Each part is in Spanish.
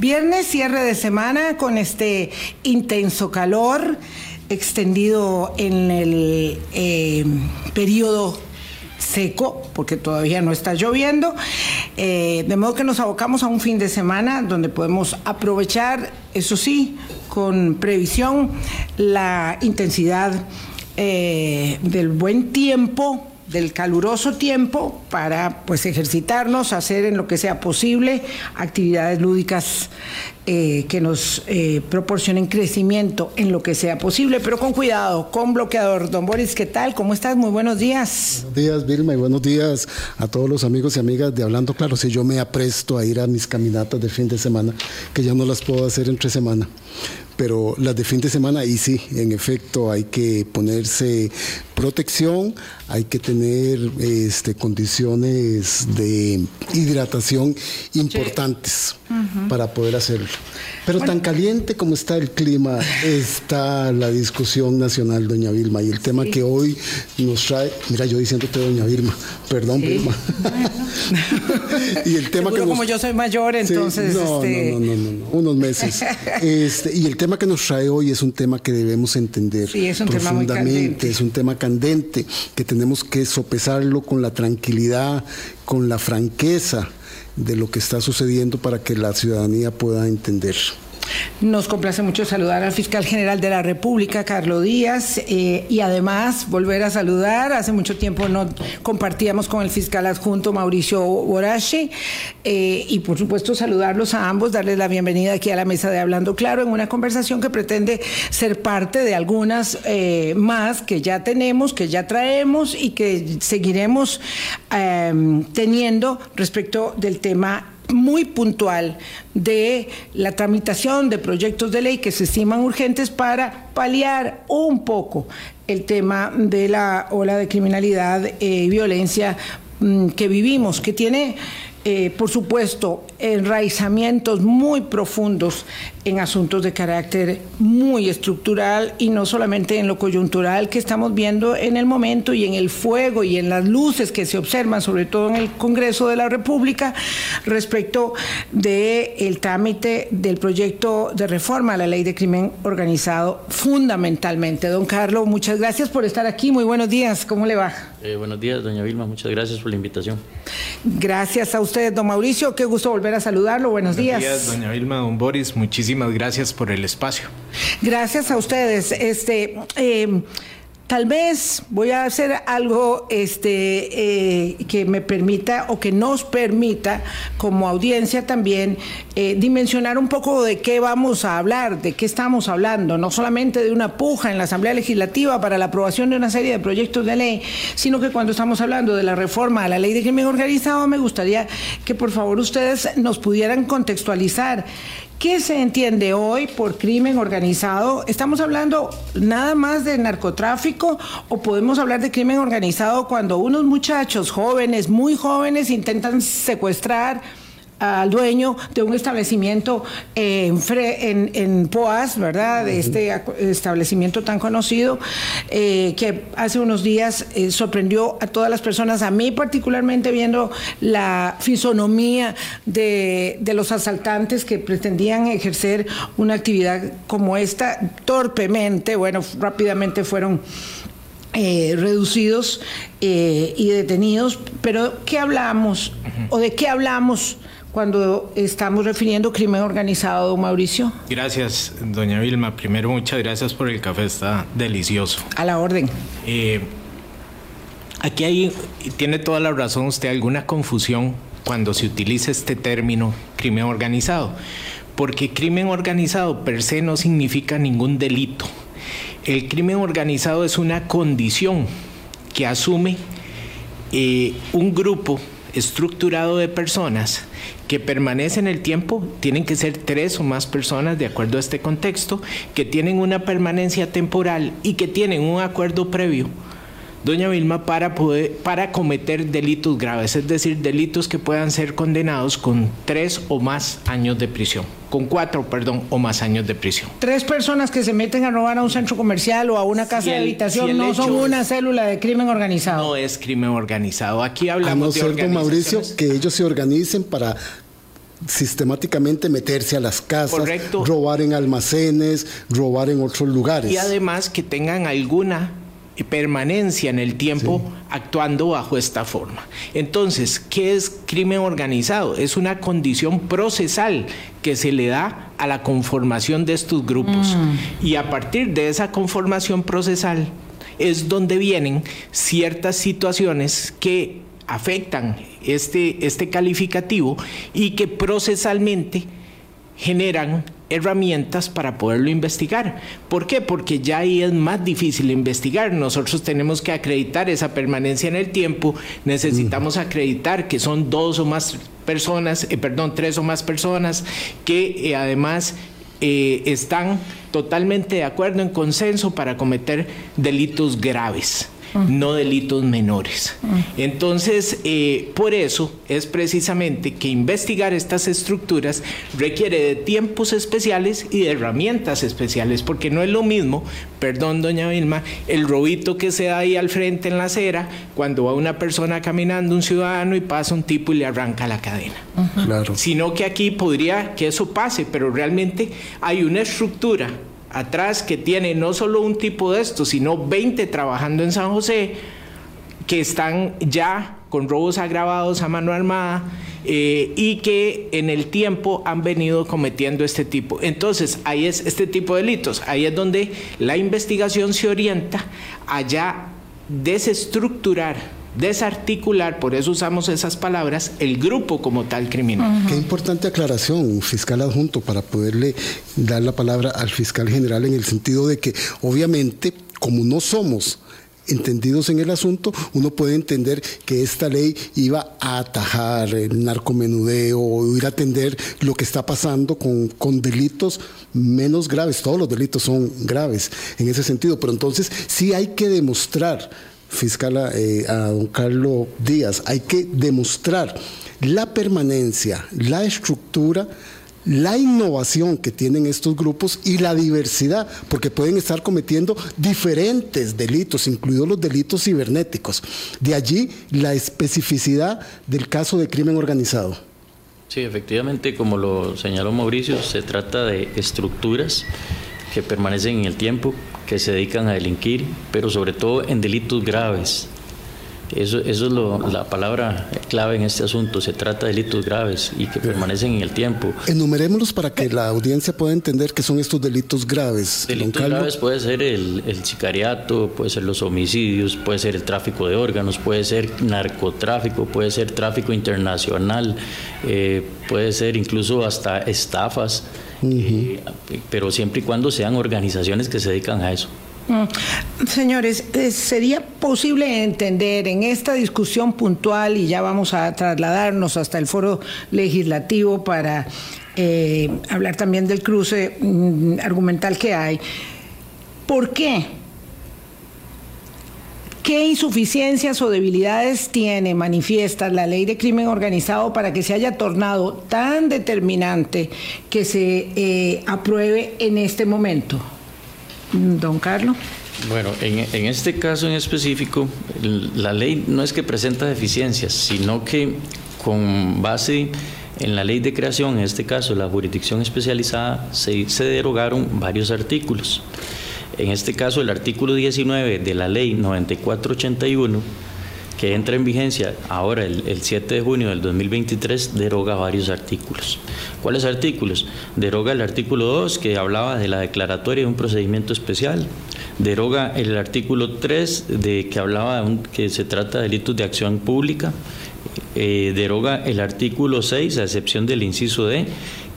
Viernes, cierre de semana con este intenso calor extendido en el eh, periodo seco, porque todavía no está lloviendo, eh, de modo que nos abocamos a un fin de semana donde podemos aprovechar, eso sí, con previsión, la intensidad eh, del buen tiempo del caluroso tiempo para pues ejercitarnos, hacer en lo que sea posible actividades lúdicas eh, que nos eh, proporcionen crecimiento en lo que sea posible, pero con cuidado, con bloqueador. Don Boris, ¿qué tal? ¿Cómo estás? Muy buenos días. Buenos días, Vilma, y buenos días a todos los amigos y amigas de Hablando Claro. Si yo me apresto a ir a mis caminatas de fin de semana, que ya no las puedo hacer entre semana pero las de fin de semana ahí sí, en efecto, hay que ponerse protección, hay que tener este, condiciones de hidratación importantes para poder hacerlo. Pero tan caliente como está el clima, está la discusión nacional, doña Vilma, y el tema que hoy nos trae, mira, yo diciéndote doña Vilma, perdón, Vilma. y el tema que como yo soy mayor, entonces... no, este... no, no, no, no, unos meses. Este, y el tema que nos trae hoy es un tema que debemos entender es un profundamente, tema es un tema candente, que tenemos que sopesarlo con la tranquilidad, con la franqueza de lo que está sucediendo para que la ciudadanía pueda entender. Nos complace mucho saludar al fiscal general de la República, Carlos Díaz, eh, y además volver a saludar. Hace mucho tiempo no compartíamos con el fiscal adjunto Mauricio Borache, eh, y por supuesto saludarlos a ambos, darles la bienvenida aquí a la mesa de Hablando Claro en una conversación que pretende ser parte de algunas eh, más que ya tenemos, que ya traemos y que seguiremos teniendo respecto del tema muy puntual de la tramitación de proyectos de ley que se estiman urgentes para paliar un poco el tema de la ola de criminalidad y violencia mm, que vivimos, que tiene eh, por supuesto, enraizamientos muy profundos en asuntos de carácter muy estructural y no solamente en lo coyuntural que estamos viendo en el momento y en el fuego y en las luces que se observan, sobre todo en el Congreso de la República, respecto del el trámite del proyecto de reforma a la ley de crimen organizado, fundamentalmente. Don Carlos, muchas gracias por estar aquí. Muy buenos días. ¿Cómo le va? Eh, buenos días, doña Vilma. Muchas gracias por la invitación. Gracias a usted, don Mauricio. Qué gusto volver a saludarlo. Buenos, días. Buenos días, doña Vilma, don Boris. Muchísimas gracias por el espacio. Gracias a ustedes. Este. Eh, Tal vez voy a hacer algo este, eh, que me permita o que nos permita como audiencia también eh, dimensionar un poco de qué vamos a hablar, de qué estamos hablando, no solamente de una puja en la Asamblea Legislativa para la aprobación de una serie de proyectos de ley, sino que cuando estamos hablando de la reforma a la ley de crimen organizado, me gustaría que por favor ustedes nos pudieran contextualizar ¿Qué se entiende hoy por crimen organizado? ¿Estamos hablando nada más de narcotráfico o podemos hablar de crimen organizado cuando unos muchachos jóvenes, muy jóvenes, intentan secuestrar al dueño de un establecimiento en, en, Poas, ¿verdad? De este establecimiento tan conocido, eh, que hace unos días eh, sorprendió a todas las personas, a mí particularmente viendo la fisonomía de, de los asaltantes que pretendían ejercer una actividad como esta, torpemente, bueno, rápidamente fueron... Eh, reducidos y detenidos, pero ¿qué hablamos o de qué hablamos cuando estamos refiriendo crimen organizado, don Mauricio? Gracias, doña Vilma. Primero, muchas gracias por el café, está delicioso. A la orden. Eh, aquí hay, tiene toda la razón usted, alguna confusión cuando se utiliza este término crimen organizado, porque crimen organizado per se no significa ningún delito. El crimen organizado es una condición que asume eh, un grupo estructurado de personas que permanecen el tiempo, tienen que ser tres o más personas de acuerdo a este contexto, que tienen una permanencia temporal y que tienen un acuerdo previo doña Vilma, para, poder, para cometer delitos graves, es decir, delitos que puedan ser condenados con tres o más años de prisión, con cuatro, perdón, o más años de prisión. Tres personas que se meten a robar a un centro comercial o a una casa de habitación no son una célula de crimen organizado. No es crimen organizado. Aquí hablamos a no de ser, Mauricio, que ellos se organicen para sistemáticamente meterse a las casas, robar en almacenes, robar en otros lugares. Y además que tengan alguna permanencia en el tiempo actuando bajo esta forma. Entonces, ¿qué es crimen organizado? Es una condición procesal que se le da a la conformación de estos grupos. Mm. Y a partir de esa conformación procesal es donde vienen ciertas situaciones que afectan este, este calificativo y que procesalmente generan herramientas para poderlo investigar. ¿Por qué? Porque ya ahí es más difícil investigar. Nosotros tenemos que acreditar esa permanencia en el tiempo, necesitamos acreditar que son dos o más personas, eh, perdón, tres o más personas que eh, además eh, están totalmente de acuerdo en consenso para cometer delitos graves no delitos menores. Entonces, eh, por eso es precisamente que investigar estas estructuras requiere de tiempos especiales y de herramientas especiales, porque no es lo mismo, perdón, doña Vilma, el robito que se da ahí al frente en la acera cuando va una persona caminando, un ciudadano, y pasa un tipo y le arranca la cadena. Claro. Sino que aquí podría que eso pase, pero realmente hay una estructura atrás que tiene no solo un tipo de esto, sino 20 trabajando en San José que están ya con robos agravados a mano armada eh, y que en el tiempo han venido cometiendo este tipo. Entonces, ahí es este tipo de delitos, ahí es donde la investigación se orienta a ya desestructurar desarticular, por eso usamos esas palabras, el grupo como tal criminal. Qué importante aclaración, fiscal adjunto, para poderle dar la palabra al fiscal general en el sentido de que obviamente, como no somos entendidos en el asunto, uno puede entender que esta ley iba a atajar el narcomenudeo o ir a atender lo que está pasando con, con delitos menos graves. Todos los delitos son graves en ese sentido, pero entonces sí hay que demostrar fiscal eh, a don Carlos Díaz, hay que demostrar la permanencia, la estructura, la innovación que tienen estos grupos y la diversidad, porque pueden estar cometiendo diferentes delitos, incluidos los delitos cibernéticos. De allí la especificidad del caso de crimen organizado. Sí, efectivamente, como lo señaló Mauricio, se trata de estructuras que permanecen en el tiempo, que se dedican a delinquir, pero sobre todo en delitos graves. Eso, eso es la palabra clave en este asunto. Se trata de delitos graves y que permanecen en el tiempo. Enumerémoslos para que la audiencia pueda entender qué son estos delitos graves. Delitos graves puede ser el, el, sicariato, puede ser los homicidios, puede ser el tráfico de órganos, puede ser narcotráfico, puede ser tráfico internacional, eh, puede ser incluso hasta estafas. Eh, pero siempre y cuando sean organizaciones que se dedican a eso. Mm. Señores, eh, ¿sería posible entender en esta discusión puntual, y ya vamos a trasladarnos hasta el foro legislativo para eh, hablar también del cruce mm, argumental que hay, ¿por qué ¿Qué insuficiencias o debilidades tiene, manifiesta la ley de crimen organizado para que se haya tornado tan determinante que se eh, apruebe en este momento? Don Carlos. Bueno, en, en, este caso en específico, la ley no es que presenta deficiencias, sino que con base en la ley de creación, en este caso la jurisdicción especializada, se, se derogaron varios artículos. En este caso, el artículo 19 de la ley 9481, que entra en vigencia ahora el, 7 de junio del 2023, deroga varios artículos. ¿Cuáles artículos? Deroga el artículo 2, que hablaba de la declaratoria de un procedimiento especial. Deroga el artículo 3, de, que hablaba de que se trata de delitos de acción pública. Eh, deroga el artículo 6, a excepción del inciso D,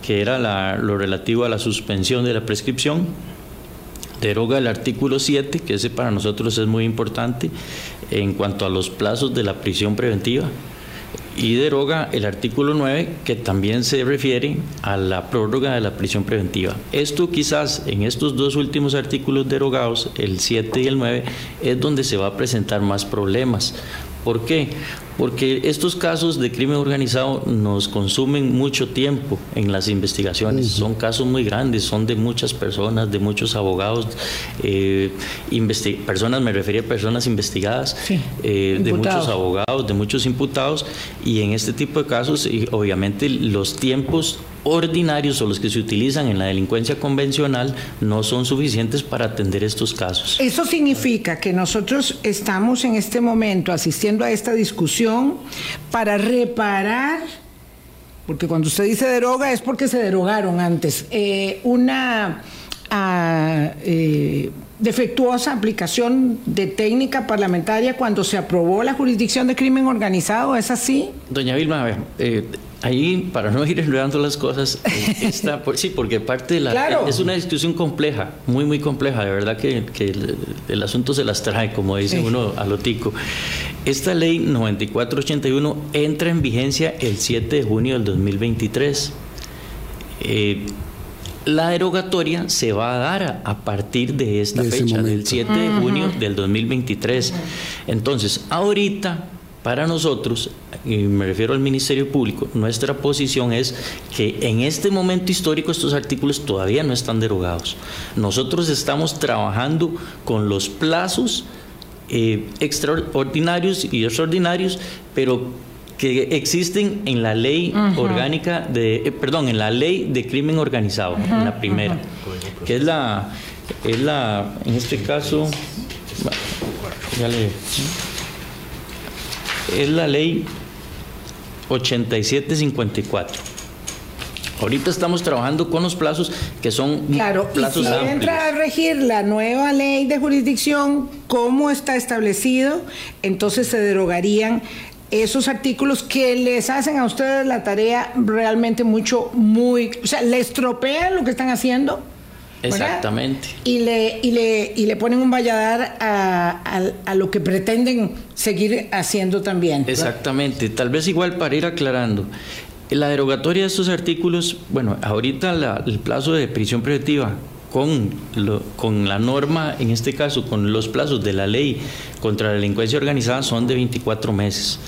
que era lo relativo a la suspensión de la prescripción deroga el artículo 7, que ese para nosotros es muy importante en cuanto a los plazos de la prisión preventiva, y deroga el artículo 9, que también se refiere a la prórroga de la prisión preventiva. Esto quizás en estos dos últimos artículos derogados, el 7 y el 9, es donde se va a presentar más problemas. ¿Por qué? Porque estos casos de crimen organizado nos consumen mucho tiempo en las investigaciones. Son casos muy grandes, son de muchas personas, de muchos abogados, eh, personas, me refería a personas investigadas, eh, de muchos abogados, de muchos imputados, y en este tipo de casos, obviamente los tiempos ordinarios o los que se utilizan en la delincuencia convencional no son suficientes para atender estos casos. Eso significa que nosotros estamos en este momento asistiendo a esta discusión para reparar, porque cuando usted dice deroga es porque se derogaron antes, eh, una... Ah, eh, defectuosa aplicación de técnica parlamentaria cuando se aprobó la jurisdicción de crimen organizado, ¿es así? Doña Vilma, eh, ahí, para no ir enredando las cosas, eh, está, sí, porque parte de la... Es una discusión compleja, muy, muy compleja, de verdad que, el, asunto se las trae, como dice uno a lo tico. Esta ley 9481 entra en vigencia el 7 de junio del 2023. Eh, la derogatoria se va a dar a, partir de esta fecha, del 7 de junio del 2023. Entonces, ahorita, para nosotros, y me refiero al Ministerio Público, nuestra posición es que en este momento histórico estos artículos todavía no están derogados. Nosotros estamos trabajando con los plazos eh, extraordinarios y extraordinarios, pero que existen en la ley orgánica de, eh, perdón, en la ley de crimen organizado, en la primera, que es la, es la, en este caso, ya le, es la ley 8754. Ahorita estamos trabajando con los plazos que son claro, plazos y si entra a regir la nueva ley de jurisdicción, cómo está establecido, entonces se derogarían esos artículos que les hacen a ustedes la tarea realmente mucho, muy, o sea, les estropean lo que están haciendo. Exactamente. Y le, y, le, y le ponen un valladar a, a, lo que pretenden seguir haciendo también. Exactamente. Tal vez igual para ir aclarando. La derogatoria de estos artículos, bueno, ahorita el plazo de prisión preventiva con, con la norma, en este caso, con los plazos de la ley contra la delincuencia organizada son de 24 meses.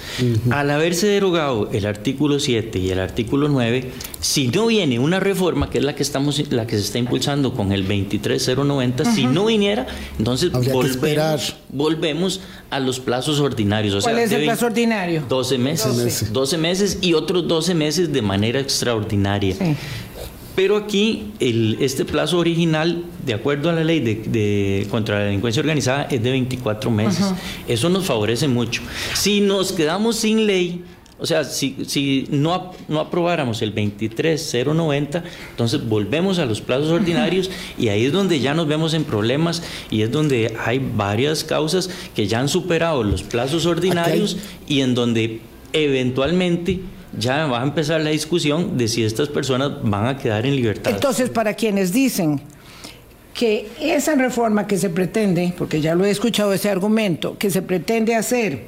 Al haberse derogado el artículo 7 y el artículo 9, si no viene una reforma, que es la que estamos la que se está impulsando con el 23090, si no viniera, entonces volvemos, volvemos a los plazos ordinarios. ¿Cuál es el plazo ordinario? 12 meses. 12. meses y otros 12 meses de manera extraordinaria. Pero aquí el, este plazo original, de acuerdo a la ley de, contra la delincuencia organizada, es de 24 meses. Eso nos favorece mucho. Si nos quedamos sin ley, o sea, si, si no, no aprobáramos el 23090, entonces volvemos a los plazos ordinarios y ahí es donde ya nos vemos en problemas y es donde hay varias causas que ya han superado los plazos ordinarios y en donde eventualmente ya va a empezar la discusión de si estas personas van a quedar en libertad. Entonces, para quienes dicen que esa reforma que se pretende, porque ya lo he escuchado ese argumento, que se pretende hacer,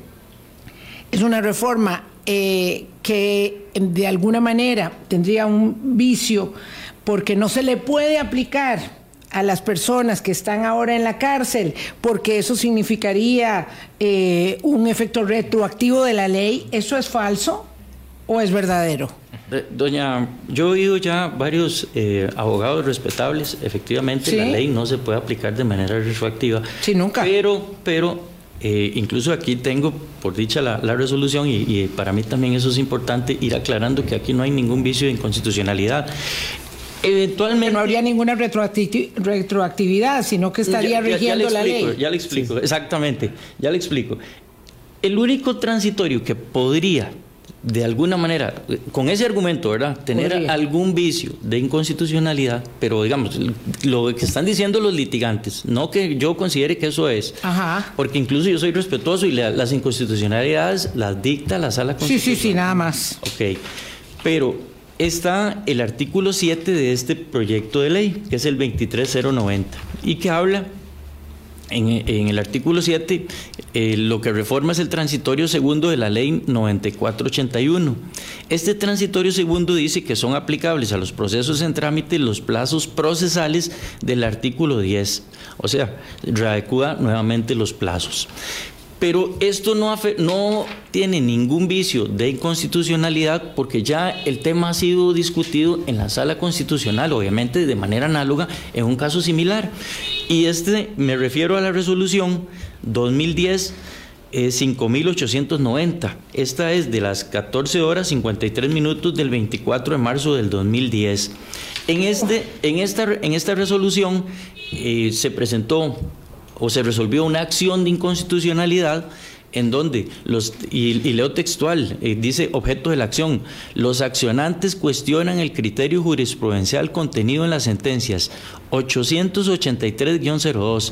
es una reforma eh, que de alguna manera tendría un vicio porque no se le puede aplicar a las personas que están ahora en la cárcel, porque eso significaría eh, un efecto retroactivo de la ley, ¿eso es falso? O es verdadero? Eh, doña, yo he oído ya varios eh, abogados respetables, efectivamente la ley no se puede aplicar de manera retroactiva. Sí, nunca. Pero, pero eh, incluso aquí tengo, por dicha, la, resolución y, para mí también eso es importante, ir aclarando que aquí no hay ningún vicio de inconstitucionalidad. Eventualmente. no habría ninguna retroactividad, sino que estaría rigiendo la ley. Ya le explico, exactamente, ya le explico. El único transitorio que podría de alguna manera, con ese argumento, ¿verdad? Tener algún vicio de inconstitucionalidad, pero digamos, lo que están diciendo los litigantes, no que yo considere que eso es, porque incluso yo soy respetuoso y las inconstitucionalidades las dicta la sala constitucional. Sí, sí, sí, nada más. Ok, pero está el artículo 7 de este proyecto de ley, que es el 23090, y que habla en, el artículo 7, eh, lo que reforma es el transitorio segundo de la ley 9481. Este transitorio segundo dice que son aplicables a los procesos en trámite los plazos procesales del artículo 10. O sea, readecuda nuevamente los plazos. Pero esto no tiene ningún vicio de inconstitucionalidad porque ya el tema ha sido discutido en la sala constitucional, obviamente de manera análoga, en un caso similar. Y este, me refiero a la resolución 2010. 5890. Esta es de las 14 horas 53 minutos del 24 de marzo del 2010. En, este, en, esta, en esta resolución eh, se presentó o se resolvió una acción de inconstitucionalidad en donde los, y, leo textual, eh, dice objeto de la acción, los accionantes cuestionan el criterio jurisprudencial contenido en las sentencias 883-02,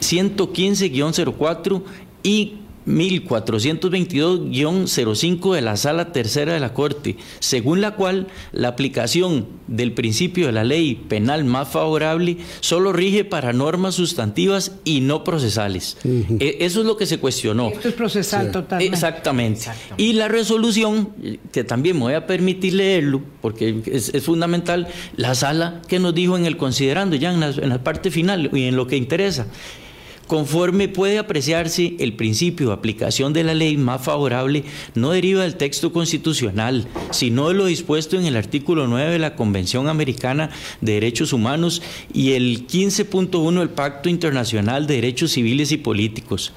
115-04 y 1422-05 de la Sala Tercera de la Corte, según la cual la aplicación del principio de la ley penal más favorable solo rige para normas sustantivas y no procesales. E, eso es lo que se cuestionó. Esto es procesal totalmente. Exactamente. Y la resolución, que también me voy a permitir leerlo, porque es, fundamental, la sala que nos dijo en el considerando, ya en la parte final y en lo que interesa. Conforme puede apreciarse, el principio de aplicación de la ley más favorable no deriva del texto constitucional, sino de lo dispuesto en el artículo 9 de la Convención Americana de Derechos Humanos y el 15.1 del Pacto Internacional de Derechos Civiles y Políticos.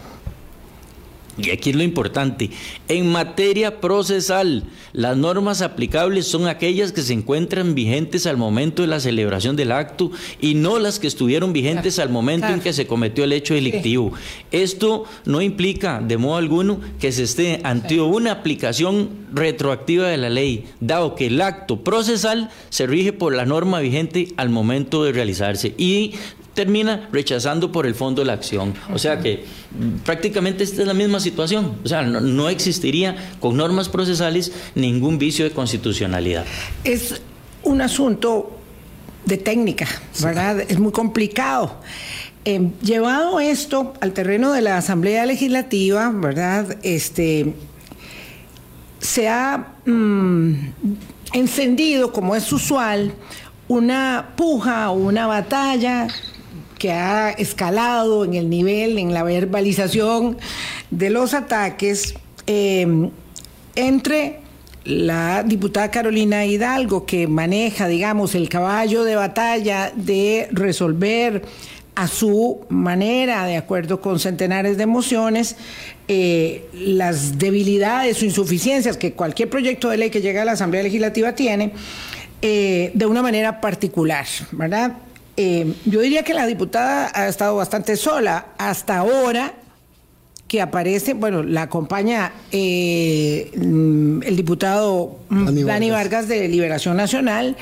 Y aquí es lo importante, en materia procesal, las normas aplicables son aquellas que se encuentran vigentes al momento de la celebración del acto y no las que estuvieron vigentes al momento en que se cometió el hecho delictivo. Esto no implica de modo alguno que se esté ante una aplicación retroactiva de la ley, dado que el acto procesal se rige por la norma vigente al momento de realizarse. Y termina rechazando por el fondo la acción. O sea que mm, prácticamente esta es la misma situación. O sea, no, existiría con normas procesales ningún vicio de constitucionalidad. Es un asunto de técnica, ¿verdad? Es muy complicado. Eh, llevado esto al terreno de la Asamblea Legislativa, ¿verdad? Este, se ha mm, encendido, como es usual, una puja o una batalla que ha escalado en el nivel, en la verbalización de los ataques em, entre la diputada Carolina Hidalgo, que maneja, digamos, el caballo de batalla de resolver a su manera, de acuerdo con centenares de mociones, eh, las debilidades o insuficiencias que cualquier proyecto de ley que llegue a la Asamblea Legislativa tiene, eh, de una manera particular, ¿verdad? Eh, yo diría que la diputada ha estado bastante sola hasta ahora que aparece, bueno, la acompaña eh, mm, el diputado Dani Vargas. de Liberación Nacional.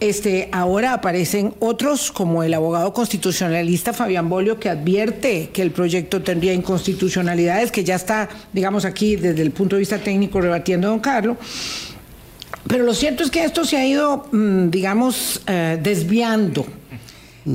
Este, ahora aparecen otros, como el abogado constitucionalista Fabián Bolio, que advierte que el proyecto tendría inconstitucionalidades, que ya está, digamos, aquí desde el punto de vista técnico rebatiendo a don Carlos. Pero lo cierto es que esto se ha ido, mm, digamos, eh, desviando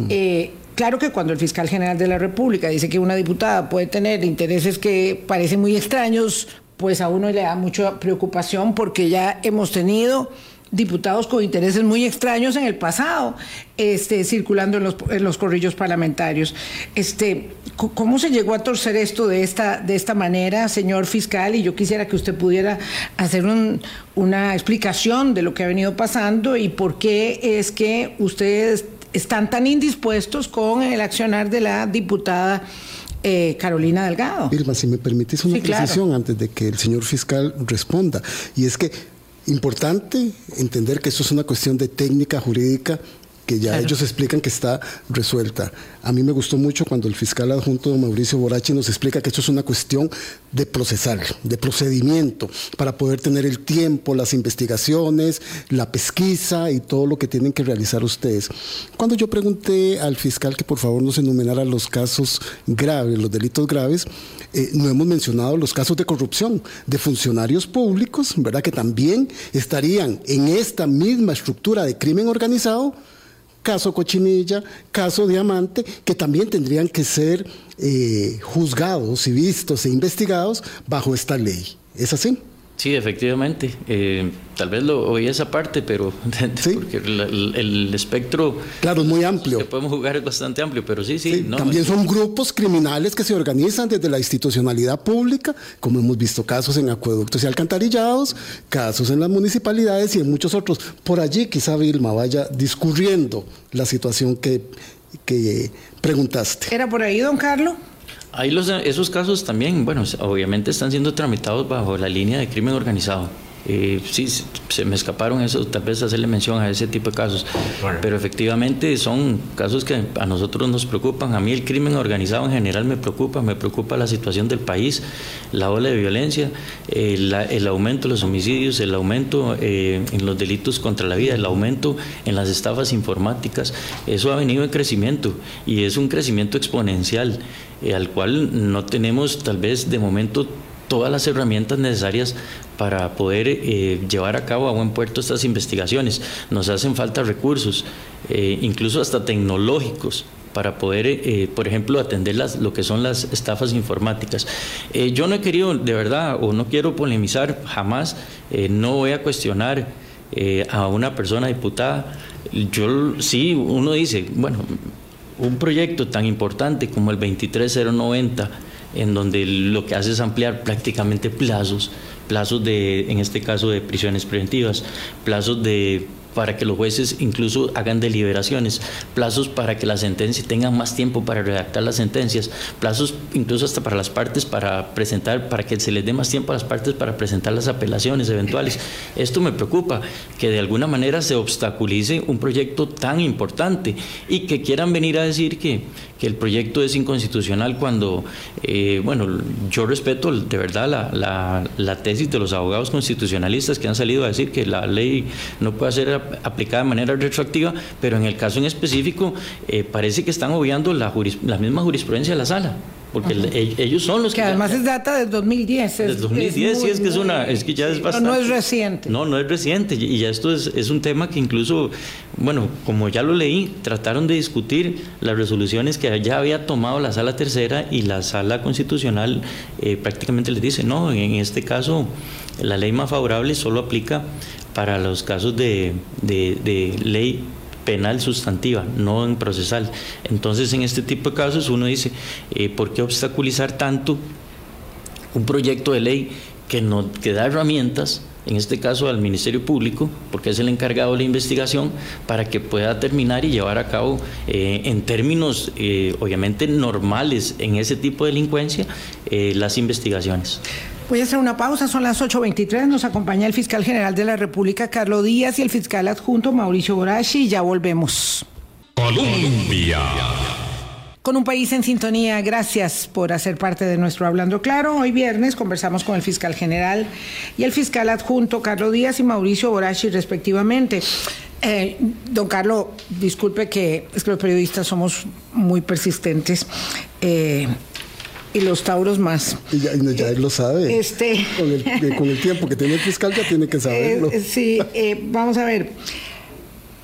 eh, claro que cuando el fiscal general de la República dice que una diputada puede tener intereses que parecen muy extraños, pues a uno le da mucha preocupación porque ya hemos tenido diputados con intereses muy extraños en el pasado, este, circulando en los, corrillos parlamentarios. Este, ¿Cómo se llegó a torcer esto de esta, de esta manera, señor fiscal? Y yo quisiera que usted pudiera hacer una explicación de lo que ha venido pasando y por qué es que ustedes están tan indispuestos con el accionar de la diputada eh, Carolina Delgado. Irma, si me permitís una precisión antes de que el señor fiscal responda, y es que importante entender que esto es una cuestión de técnica jurídica que ya ellos explican que está resuelta. A mí me gustó mucho cuando el fiscal adjunto Mauricio Borachi nos explica que esto es una cuestión de procesar, de procedimiento, para poder tener el tiempo, las investigaciones, la pesquisa y todo lo que tienen que realizar ustedes. Cuando yo pregunté al fiscal que por favor nos enumerara los casos graves, los delitos graves, eh, no hemos mencionado los casos de corrupción de funcionarios públicos, ¿verdad? Que también estarían en esta misma estructura de crimen organizado caso Cochinilla, caso Diamante, que también tendrían que ser eh, juzgados y vistos e investigados bajo esta ley. ¿Es así? Sí, efectivamente. Eh, tal vez lo oí esa parte, pero porque el, espectro... Claro, es muy amplio. Que podemos jugar es bastante amplio, pero sí, sí. también son grupos criminales que se organizan desde la institucionalidad pública, como hemos visto casos en acueductos y alcantarillados, casos en las municipalidades y en muchos otros. Por allí quizá Vilma vaya discurriendo la situación que, que preguntaste. ¿Era por ahí, don Carlos? Ahí los, esos casos también, bueno, obviamente están siendo tramitados bajo la línea de crimen organizado. Eh, sí, se me escaparon eso, tal vez hacerle mención a ese tipo de casos, pero efectivamente son casos que a nosotros nos preocupan. A mí el crimen organizado en general me preocupa, me preocupa la situación del país, la ola de violencia, eh, el aumento de los homicidios, el aumento eh, en los delitos contra la vida, el aumento en las estafas informáticas. Eso ha venido en crecimiento y es un crecimiento exponencial al cual no tenemos tal vez de momento todas las herramientas necesarias para poder eh, llevar a cabo a buen puerto estas investigaciones. Nos hacen falta recursos, eh, incluso hasta tecnológicos para poder, eh, por ejemplo, atender las, lo que son las estafas informáticas. yo no he querido, de verdad, o no quiero polemizar jamás, no voy a cuestionar a una persona diputada. Yo sí, uno dice, bueno, un proyecto tan importante como el 23090, en donde lo que hace es ampliar prácticamente plazos, plazos de, en este caso, de prisiones preventivas, plazos de para que los jueces incluso hagan deliberaciones, plazos para que la sentencia tengan más tiempo para redactar las sentencias, plazos incluso hasta para las partes para presentar, para que se les dé más tiempo a las partes para presentar las apelaciones eventuales. Esto me preocupa, que de alguna manera se obstaculice un proyecto tan importante y que quieran venir a decir que, que el proyecto es inconstitucional cuando, eh, bueno, yo respeto de verdad la, la, tesis de los abogados constitucionalistas que han salido a decir que la ley no puede ser aplicada de manera retroactiva, pero en el caso en específico eh, parece que están obviando la, la misma jurisprudencia de la sala porque ellos son los que... Que además es data del 2010. Del 2010, sí, es que es una... Es que ya es bastante... No, es reciente. No, no es reciente. Y ya esto es, es un tema que incluso, bueno, como ya lo leí, trataron de discutir las resoluciones que ya había tomado la Sala Tercera y la Sala Constitucional eh, prácticamente les dice, no, en este caso la ley más favorable solo aplica para los casos de, de, ley penal sustantiva, no en procesal. Entonces, en este tipo de casos uno dice, eh, ¿por qué obstaculizar tanto un proyecto de ley que, no, que da herramientas, en este caso al Ministerio Público, porque es el encargado de la investigación, para que pueda terminar y llevar a cabo eh, en términos eh, obviamente normales en ese tipo de delincuencia las investigaciones? Voy a hacer una pausa, son las 8.23, nos acompaña el fiscal general de la República, Carlos Díaz, y el fiscal adjunto, Mauricio Borachi, y ya volvemos. Colombia. Con un país en sintonía, gracias por hacer parte de nuestro Hablando Claro. Hoy viernes conversamos con el fiscal general y el fiscal adjunto, Carlos Díaz y Mauricio Borachi, respectivamente. Eh, don Carlos, disculpe que es que los periodistas somos muy persistentes. Eh, y los tauros más. Y ya, él lo sabe. Este... Con, el, tiempo que tiene el fiscal ya tiene que saberlo. Eh, sí, eh, vamos a ver.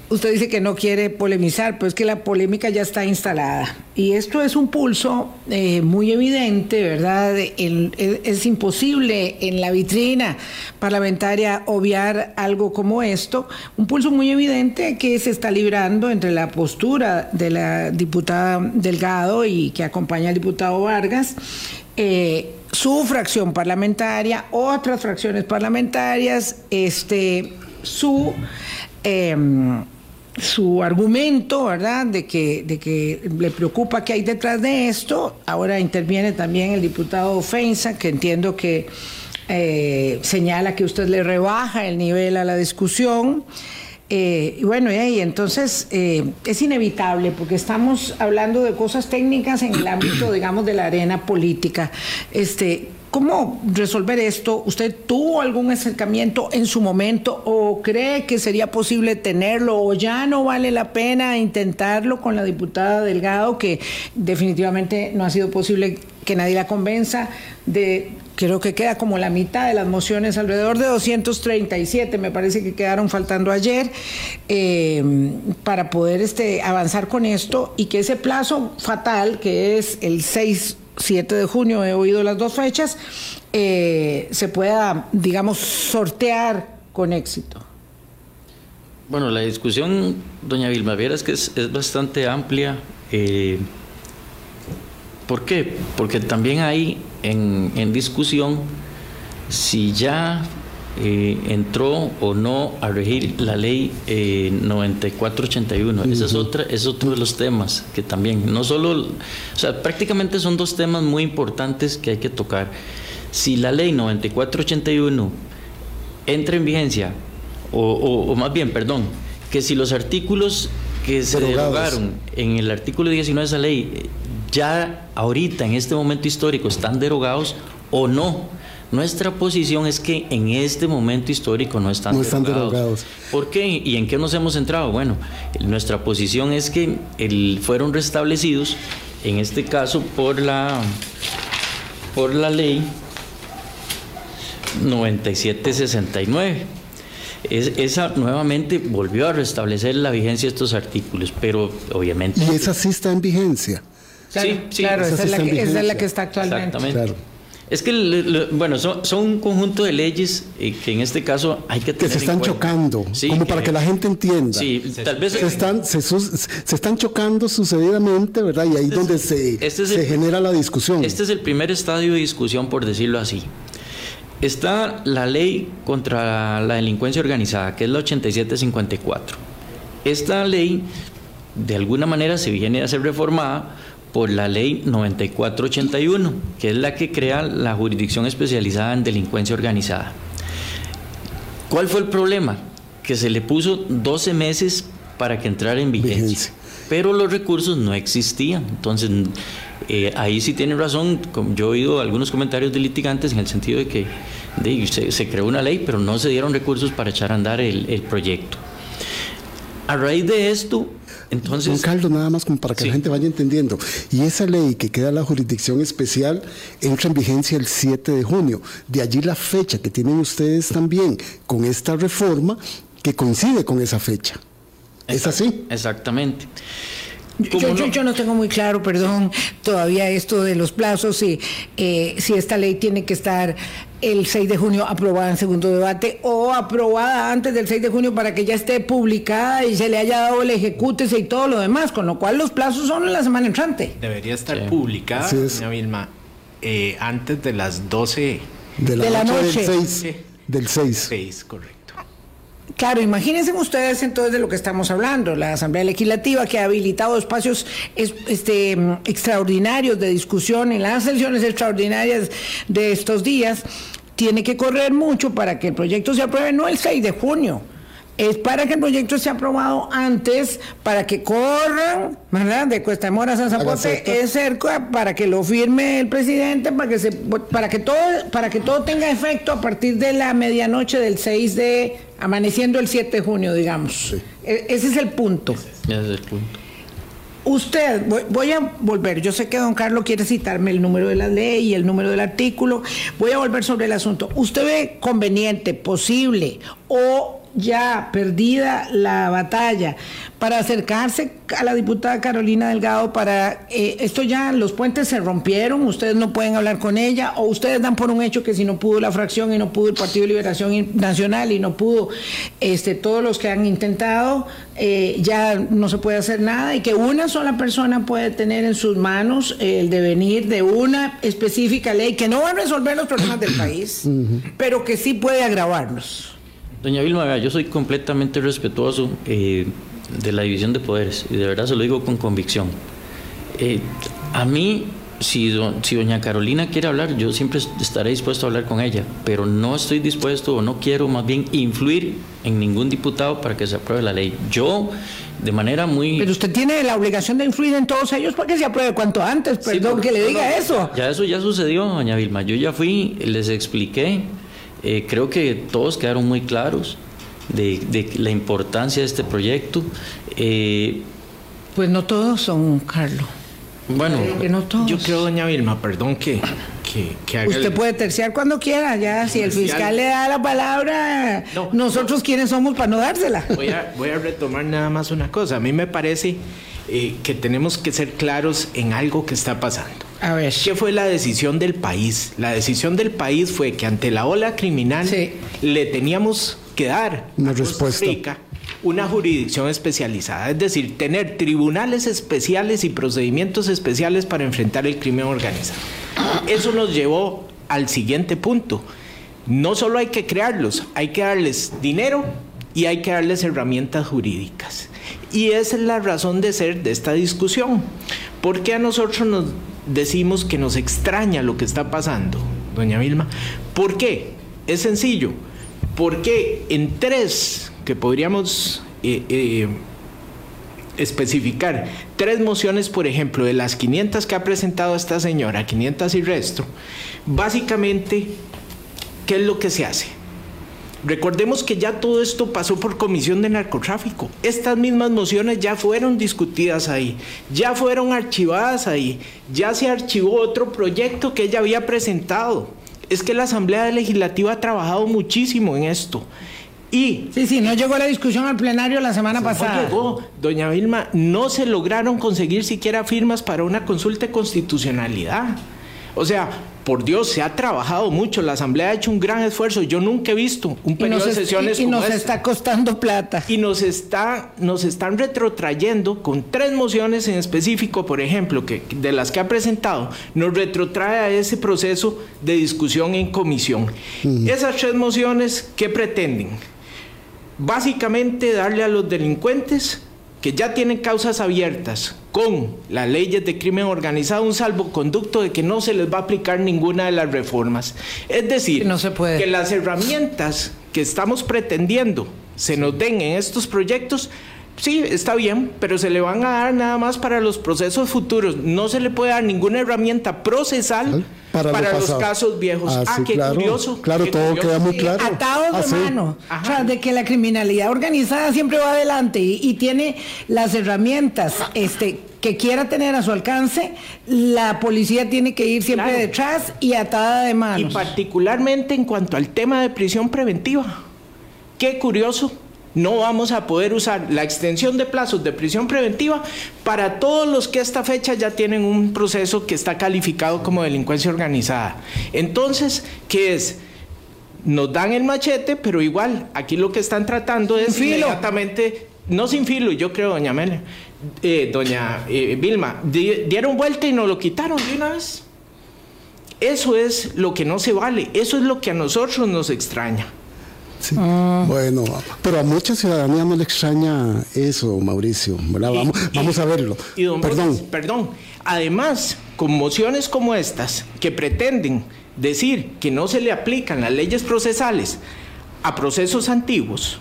Usted dice que no quiere polemizar, pero es que la polémica ya está instalada. Y esto es un pulso eh, muy evidente, ¿verdad? es imposible en la vitrina parlamentaria obviar algo como esto. Un pulso muy evidente que se está librando entre la postura de la diputada Delgado y que acompaña al diputado Vargas. Eh, su fracción parlamentaria, otras fracciones parlamentarias, este, su em, su argumento, ¿verdad?, de que, de que le preocupa que hay detrás de esto. Ahora interviene también el diputado Feinza, que entiendo que eh, señala que usted le rebaja el nivel a la discusión. Eh, y bueno, y entonces eh, es inevitable porque estamos hablando de cosas técnicas en el ámbito, digamos, de la arena política. Este, ¿Cómo resolver esto? ¿Usted tuvo algún acercamiento en su momento o cree que sería posible tenerlo o ya no vale la pena intentarlo con la diputada Delgado, que definitivamente no ha sido posible que nadie la convenza de creo que queda como la mitad de las mociones, alrededor de 237 me parece que quedaron faltando ayer, eh, para poder este, avanzar con esto y que ese plazo fatal, que es el 6 7 de junio, he oído las dos fechas, eh, se pueda, digamos, sortear con éxito. Bueno, la discusión, doña Vilma, es que es, bastante amplia. Eh, ¿Por qué? Porque también hay en, discusión si ya eh, entró o no a regir la ley 9481. Ese es, otra, es otro de los temas que también, no solo, o sea, prácticamente son dos temas muy importantes que hay que tocar. Si la ley 9481 entra en vigencia, o, más bien, perdón, que si los artículos que se derogaron en el artículo 19 de esa ley ya ahorita, en este momento histórico, están derogados o no. Nuestra posición es que en este momento histórico no están, derogados. ¿Por qué? ¿Y en qué nos hemos centrado? Bueno, nuestra posición es que el, fueron restablecidos, en este caso, por la, por la ley 9769. Es, esa nuevamente volvió a restablecer la vigencia de estos artículos, pero obviamente... ¿Y esa sí está en vigencia? sí, sí, claro, esa, es la, que, es la, que, está actualmente. Exactamente. Es que, bueno, son, son, un conjunto de leyes eh, que en este caso hay que tener Que se están chocando, como para que la gente entienda. Sí, tal vez... Se están, se, están chocando sucedidamente, ¿verdad? Y ahí es donde se, este se genera la discusión. Este es el primer estadio de discusión, por decirlo así. Está la ley contra la delincuencia organizada, que es la 8754. Esta ley, de alguna manera, se viene a ser reformada por la ley 9481, que es la que crea la jurisdicción especializada en delincuencia organizada. ¿Cuál fue el problema? Que se le puso 12 meses para que entrara en vigencia, pero los recursos no existían. Entonces, eh, ahí sí tiene razón, yo he oído algunos comentarios de litigantes en el sentido de que se, creó una ley, pero no se dieron recursos para echar a andar el, el proyecto. A raíz de esto, entonces, Don Carlos, nada más como para que la gente vaya entendiendo. Y esa ley que queda la jurisdicción especial entra en vigencia el 7 de junio. De allí la fecha que tienen ustedes también con esta reforma que coincide con esa fecha. ¿Es así? Exactamente. Yo, no? Yo, no tengo muy claro, perdón, todavía esto de los plazos, y eh, si esta ley tiene que estar el 6 de junio aprobada en segundo debate o aprobada antes del 6 de junio para que ya esté publicada y se le haya dado el ejecútese y todo lo demás, con lo cual los plazos son en la semana entrante. Debería estar publicada, doña Vilma, eh, antes de las 12 de la, noche, del 6. Del 6. 6, correcto. Claro, imagínense ustedes entonces de lo que estamos hablando. La Asamblea Legislativa que ha habilitado espacios este, extraordinarios de discusión en las sesiones extraordinarias de estos días, tiene que correr mucho para que el proyecto se apruebe no el 6 de junio, es para que el proyecto sea aprobado antes, para que corran, ¿verdad? De Cuesta de Mora a San Zapote, es cerca, para que lo firme el presidente, para que se, para que todo, para que todo tenga efecto a partir de la medianoche del 6 de, amaneciendo el 7 de junio, digamos. E, ese es el punto. Ese es el punto. Usted, voy, a volver, yo sé que don Carlos quiere citarme el número de la ley y el número del artículo, voy a volver sobre el asunto. ¿Usted ve conveniente, posible o ya perdida la batalla para acercarse a la diputada Carolina Delgado para eh, esto ya los puentes se rompieron, ustedes no pueden hablar con ella o ustedes dan por un hecho que si no pudo la fracción y no pudo el Partido de Liberación Nacional y no pudo este todos los que han intentado eh, ya no se puede hacer nada y que una sola persona puede tener en sus manos el devenir de una específica ley que no va a resolver los problemas del país, pero que sí puede agravarlos. Doña Vilma, yo soy completamente respetuoso eh, de la división de poderes y de verdad se lo digo con convicción. Eh, a mí, si, si doña Carolina quiere hablar, yo siempre estaré dispuesto a hablar con ella, pero no estoy dispuesto o no quiero más bien influir en ningún diputado para que se apruebe la ley. Yo, de manera muy... Pero usted tiene la obligación de influir en todos ellos para que se apruebe cuanto antes, perdón que le diga eso. Ya eso ya sucedió, doña Vilma. Yo ya fui, les expliqué eh, creo que todos quedaron muy claros de, la importancia de este proyecto. Eh, pues no todos son, Carlos. Bueno, yo creo, doña Vilma, perdón que, que, Usted puede terciar cuando quiera, ya. Si el fiscal le da la palabra, nosotros quiénes somos para no dársela. Voy a, voy a retomar nada más una cosa. A mí me parece eh, que tenemos que ser claros en algo que está pasando. A ver. ¿Qué fue la decisión del país? La decisión del país fue que ante la ola criminal Sí. le teníamos que dar Una a Costa respuesta. Rica una jurisdicción especializada, es decir, tener tribunales especiales y procedimientos especiales para enfrentar el crimen organizado. Eso nos llevó al siguiente punto. No solo hay que crearlos, hay que darles dinero y hay que darles herramientas jurídicas. Y esa es la razón de ser de esta discusión. ¿Por qué a nosotros nos decimos que nos extraña lo que está pasando, doña Vilma? ¿Por qué? Es sencillo. Porque en tres que podríamos eh, eh, especificar, tres mociones, por ejemplo, de las 500 que ha presentado esta señora, 500 y resto, básicamente, ¿qué es lo que se hace? Recordemos que ya todo esto pasó por comisión de narcotráfico. Estas mismas mociones ya fueron discutidas ahí, ya fueron archivadas ahí, ya se archivó otro proyecto que ella había presentado. Es que la Asamblea Legislativa ha trabajado muchísimo en esto. Y Sí, sí, no llegó la discusión al plenario la semana no pasada. llegó, doña Vilma, no se lograron conseguir siquiera firmas para una consulta de constitucionalidad. O sea, por Dios, se ha trabajado mucho, la Asamblea ha hecho un gran esfuerzo. Yo nunca he visto un periodo de es- sesiones y- y como nos este. está costando plata. Y nos, está, nos están retrotrayendo con tres mociones en específico, por ejemplo, que, de las que ha presentado, nos retrotrae a ese proceso de discusión en comisión. Esas tres mociones, ¿qué pretenden? Básicamente darle a los delincuentes que ya tienen causas abiertas con las leyes de crimen organizado un salvoconducto de que no se les va a aplicar ninguna de las reformas. Es decir, Que no se puede. que las herramientas que estamos pretendiendo se nos den en estos proyectos, sí, está bien, pero se le van a dar nada más para los procesos futuros. No se le puede dar ninguna herramienta procesal Para para, lo los casos viejos. Ah, Ah, sí, qué claro. curioso. Claro, qué todo queda muy Sí, claro. Atados de Ah, sí. mano. Ajá. O sea, de que la criminalidad organizada siempre va adelante y, y tiene las herramientas este, que quiera tener a su alcance, la policía tiene que ir siempre Claro. detrás y atada de Y manos. particularmente en cuanto al tema de prisión preventiva. Qué curioso. No vamos a poder usar la extensión de plazos de prisión preventiva para todos los que a esta fecha ya tienen un proceso que está calificado como delincuencia organizada. Entonces, ¿qué es? Nos dan el machete, pero igual, aquí lo que están tratando es filo. inmediatamente, no sin filo, yo creo, doña Mela, eh, doña eh, Vilma, di- dieron vuelta y nos lo quitaron de una vez. Eso es lo que no se vale, eso es lo que a nosotros nos extraña. Sí. Ah. Bueno, pero a mucha ciudadanía no le extraña eso, Mauricio. Vamos, y- vamos a verlo. Y don Perdón. Perdón. Además, con mociones como estas, que pretenden decir que no se le aplican las leyes procesales a procesos antiguos,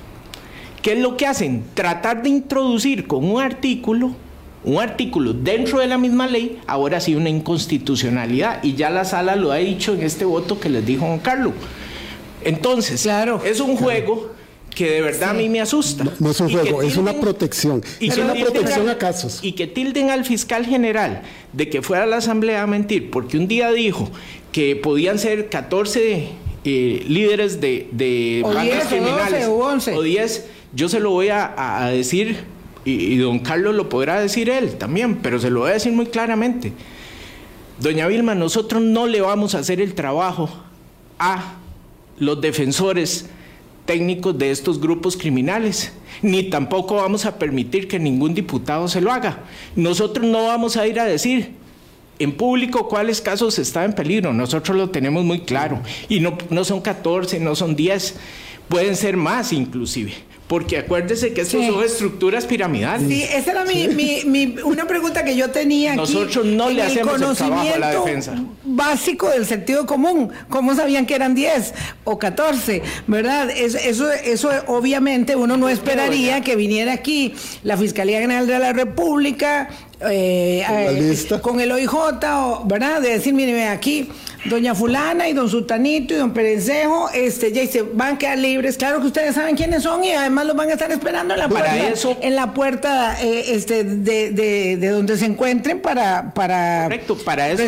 ¿qué es lo que hacen? Tratar de introducir con un artículo, un artículo dentro de la misma ley, ahora sí una inconstitucionalidad. Y ya la sala lo ha dicho en este voto que les dijo Juan Carlos. Entonces, Claro. es un juego que de verdad a mí me asusta. No es un Y juego, es una protección. y es una protección al- a casos. Y que tilden al fiscal general de que fuera a la asamblea a mentir, porque un día dijo que podían ser 14 eh, líderes de, de O 10, bandas o 12, criminales. o 11. O 10. Yo se lo voy a decir, y, y don Carlos lo podrá decir él también, pero se lo voy a decir muy claramente. Doña Vilma, nosotros no le vamos a hacer el trabajo a los defensores técnicos de estos grupos criminales, ni tampoco vamos a permitir que ningún diputado se lo haga. Nosotros no vamos a ir a decir en público cuáles casos están en peligro, nosotros lo tenemos muy claro, y no, no son 14, no son 10, pueden ser más inclusive, porque acuérdese que estos Sí. son estructuras piramidales. Sí, esa era mi, mi- mi- una pregunta que yo tenía aquí. Nosotros no le el hacemos el trabajo a la conocimiento defensa. Básico del sentido común. ¿Cómo sabían que eran 10 o 14? ¿Verdad? Es- Eso, eso, obviamente uno no esperaría que viniera aquí la Fiscalía General de la República. eh, Con la eh, con el OIJ, o, ¿verdad? De decir, mire, aquí doña fulana y don sultanito y don perencejo, este, ya se van a quedar libres. Claro que ustedes saben quiénes son y además los van a estar esperando en la Para puerta, eso- en la puerta eh, este, de, de- de donde se encuentren para, para Correcto, para eso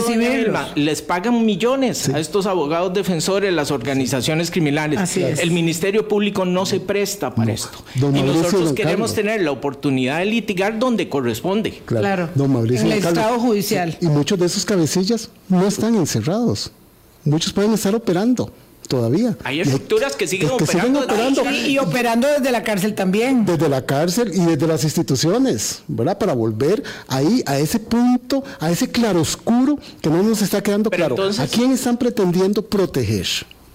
les pagan millones a estos abogados defensores, las organizaciones criminales. Así es. El Ministerio Público no se presta para esto. Don y Mauricio, nosotros don queremos Carlos. tener la oportunidad de litigar donde corresponde. Claro, Don Mauricio en el. Estado judicial. Y muchos de esos cabecillas no están encerrados. Muchos pueden estar operando todavía. Hay Y estructuras que siguen que siguen operando. operando. Y, y operando desde la cárcel también. desde la cárcel y desde las instituciones, ¿verdad? Para volver ahí a ese punto, a ese claroscuro que no nos está quedando Pero claro. entonces- ¿A quién están pretendiendo proteger?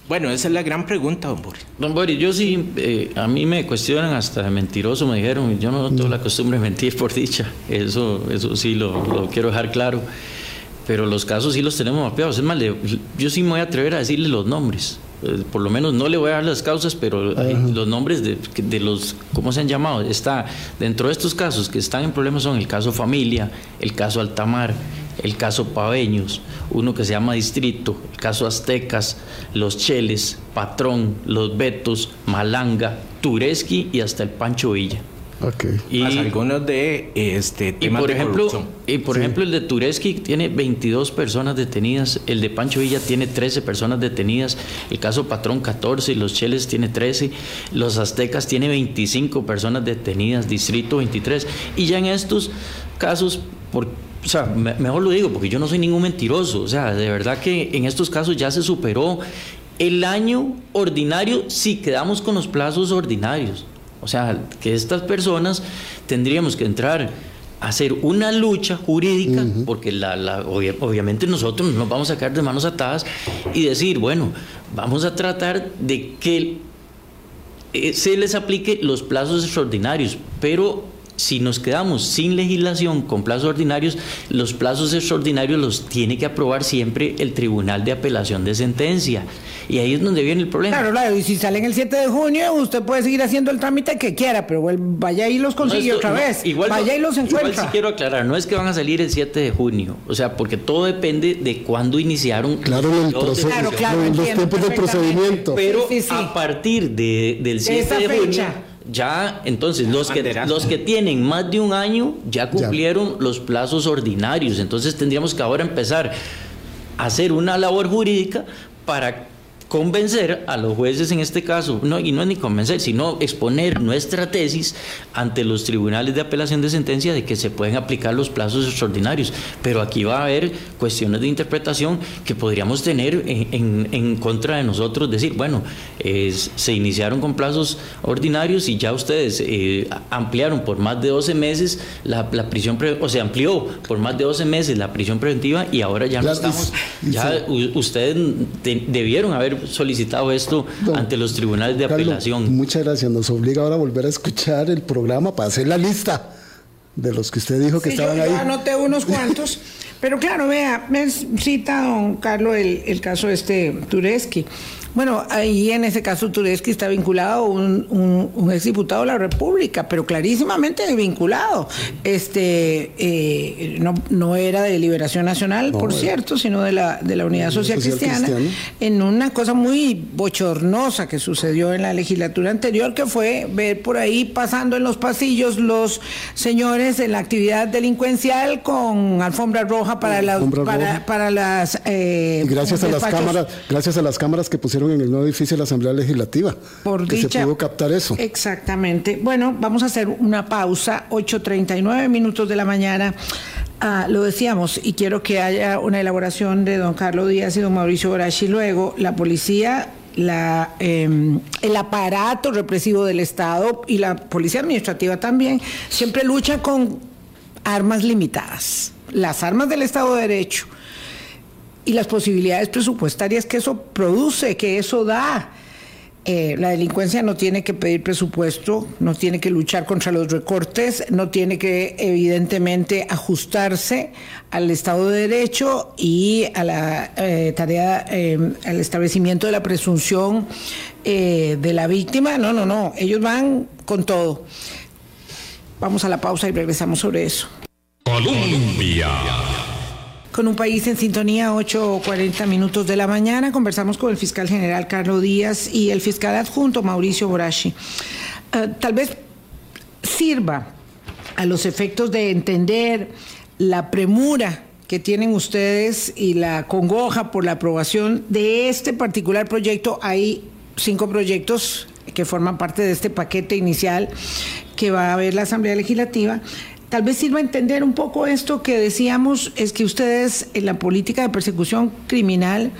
Bueno, esa es la gran pregunta, don Boris. Don Boris, yo sí, eh, a mí me cuestionan hasta de mentiroso, me dijeron, y yo no tengo la costumbre de mentir por dicha, eso, eso sí lo, lo quiero dejar claro, pero los casos sí los tenemos mapeados, es más, le- yo sí me voy a atrever a decirle los nombres, Eh, por lo menos no le voy a dar las causas, pero hay los nombres de, de los, ¿cómo se han llamado? Está, dentro de estos casos que están en problemas son el caso familia, el caso Altamar, el caso Paveños, uno que se llama Distrito, el caso Aztecas, los Cheles, Patrón, los Betos, Malanga, Tureski y hasta el Pancho Villa. Ok. Y, Más algunos de este y temas por de ejemplo, corrupción. y por ejemplo el de Tureski tiene 22 personas detenidas, el de Pancho Villa tiene 13 personas detenidas, el caso Patrón 14, y los Cheles tiene 13, los Aztecas tiene 25 personas detenidas, Distrito 23, y ya en estos casos, por, o sea, me- mejor lo digo porque yo no soy ningún mentiroso, o sea, de verdad que en estos casos ya se superó el año ordinario si quedamos con los plazos ordinarios. O sea, que estas personas tendríamos que entrar a hacer una lucha jurídica, porque la, la- obvia- obviamente nosotros no nos vamos a quedar de manos atadas y decir, bueno, vamos a tratar de que eh, se les aplique los plazos extraordinarios, pero si nos quedamos sin legislación con plazos ordinarios, los plazos extraordinarios los tiene que aprobar siempre el Tribunal de Apelación de Sentencia. Y ahí es donde viene el problema. Claro, claro, y si salen el 7 de junio, usted puede seguir haciendo el trámite que quiera, pero vaya y los No, consigue esto- otra no, vez. igual no- vaya y los Igual encuentra. sí quiero aclarar, no es que van a salir el 7 de junio, o sea, porque todo depende de cuándo iniciaron Claro, el proceso, Claro, claro, los entiendo tiempos de perfectamente. procedimiento. Pero Sí, sí, sí. a partir de, del 7 esa de junio, fecha. Ya, entonces, los que, los que tienen más de un año ya cumplieron los plazos ordinarios. Entonces, tendríamos que ahora empezar a hacer una labor jurídica para convencer a los jueces en este caso, no, y no es ni convencer, sino exponer nuestra tesis ante los tribunales de apelación de sentencia de que se pueden aplicar los plazos extraordinarios. Pero aquí va a haber cuestiones de interpretación que podríamos tener en, en- en contra de nosotros, decir, bueno, es- se iniciaron con plazos ordinarios y ya ustedes eh, ampliaron por más de 12 meses la, la prisión, pre- o se amplió por más de 12 meses la prisión preventiva y ahora ya no Claro, estamos, ya u- ustedes de- debieron haber solicitado esto Don ante los tribunales de Carlos, apelación. muchas gracias. Nos obliga ahora a volver a escuchar el programa para hacer la lista de los que usted dijo que Sí, estaban yo, ahí. yo anoté unos cuantos, pero claro, vea, me cita don Carlos el, el caso este Tureski. Bueno, ahí en ese caso Tureski está vinculado un, un, un exdiputado de la República, pero clarísimamente vinculado. Este eh, no, no era de Liberación Nacional, No, por era- cierto, sino de la, de la Unidad Social, Social Cristiana, Cristiana. en una cosa muy bochornosa que sucedió en la legislatura anterior, que fue ver por ahí pasando en los pasillos los señores en la actividad delincuencial con alfombra roja para, las Alfombra para, roja. para las... eh, gracias a las cámaras, gracias a las cámaras que pusieron en el nuevo edificio de la Asamblea Legislativa, Por que dicha- se pudo captar eso. Exactamente. Bueno, vamos a hacer una pausa, 8.39 minutos de la mañana. Ah, lo decíamos, y quiero que haya una elaboración de don Carlos Díaz y don Mauricio Borachi luego. La policía, la, eh, el aparato represivo del Estado y la policía administrativa también siempre lucha con armas limitadas. Las armas del Estado de Derecho y las posibilidades presupuestarias que eso produce, que eso da. Eh, la delincuencia no tiene que pedir presupuesto, no tiene que luchar contra los recortes, no tiene que evidentemente ajustarse al Estado de Derecho y a la eh, tarea, eh, al establecimiento de la presunción eh, de la víctima. No, no, no, ellos van con todo. Vamos a la pausa y regresamos sobre eso. Colombia. Con un país en sintonía, 8 o 40 minutos de la mañana. Conversamos con el fiscal general Carlos Díaz y el fiscal adjunto Mauricio Borashi. Eh, tal vez sirva a los efectos de entender la premura que tienen ustedes y la congoja por la aprobación de este particular proyecto. Hay cinco proyectos que forman parte de este paquete inicial que va a ver la Asamblea Legislativa. Tal vez sirva entender un poco esto que decíamos, es que ustedes en la política de persecución criminal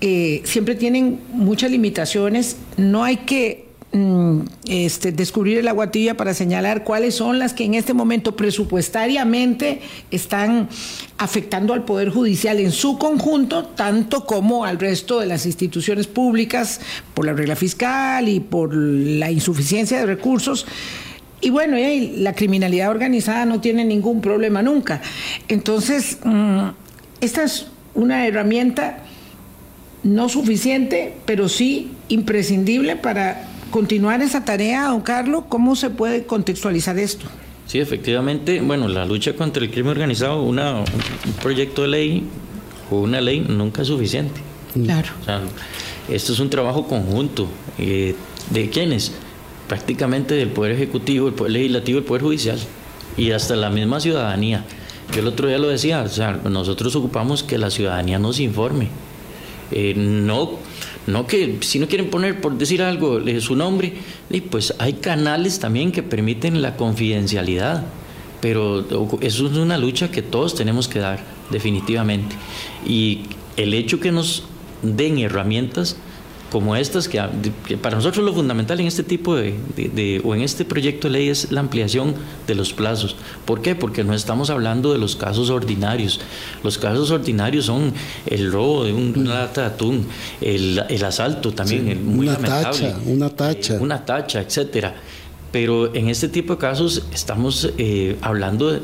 eh, siempre tienen muchas limitaciones, no hay que mm, este, descubrir el aguatilla para señalar cuáles son las que en este momento presupuestariamente están afectando al Poder Judicial en su conjunto, tanto como al resto de las instituciones públicas por la regla fiscal y por la insuficiencia de recursos. Y bueno, la criminalidad organizada no tiene ningún problema nunca. Entonces, mm, esta es una herramienta no suficiente, pero sí imprescindible para continuar esa tarea, don Carlos. ¿Cómo se puede contextualizar esto? Sí, efectivamente, bueno, la lucha contra el crimen organizado, una, un proyecto de ley o una ley nunca es suficiente. Claro. O sea, esto es un trabajo conjunto. Eh, ¿De quiénes? Prácticamente del Poder Ejecutivo, el Poder Legislativo, el Poder Judicial y hasta la misma ciudadanía. Yo el otro día lo decía, o nosotros ocupamos que la ciudadanía nos informe. Eh, no, no que si no quieren poner, por decir algo, su nombre, pues hay canales también que permiten la confidencialidad, pero eso es una lucha que todos tenemos que dar, definitivamente. Y el hecho que nos den herramientas, como estas, que, para nosotros lo fundamental en este tipo de, o en este proyecto de ley es la ampliación de los plazos. ¿Por qué? Porque no estamos hablando de los casos ordinarios. Los casos ordinarios son el robo de un, una lata de atún, el, asalto también, muy una lamentable. Tacha, una tacha. una tacha, etcétera. Pero en este tipo de casos estamos eh, hablando de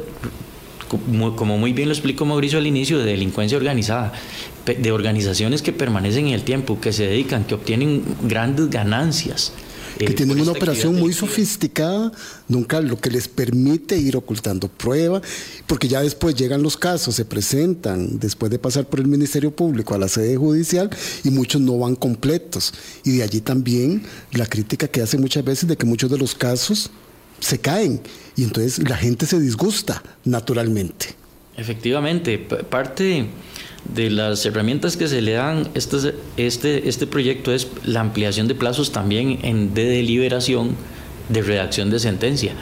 como muy bien lo explicó Mauricio al inicio, de delincuencia organizada, de organizaciones que permanecen en el tiempo, que se dedican, que obtienen grandes ganancias. Que eh, tienen una operación muy sofisticada, nunca lo que les permite ir ocultando prueba, porque ya después llegan los casos, se presentan después de pasar por el Ministerio Público a la sede judicial y muchos no van completos. Y de allí también la crítica que hace muchas veces de que muchos de los casos se caen y entonces la gente se disgusta naturalmente. Efectivamente, parte de las herramientas que se le dan este, este, proyecto es la ampliación de plazos también en, de deliberación de redacción de sentencia.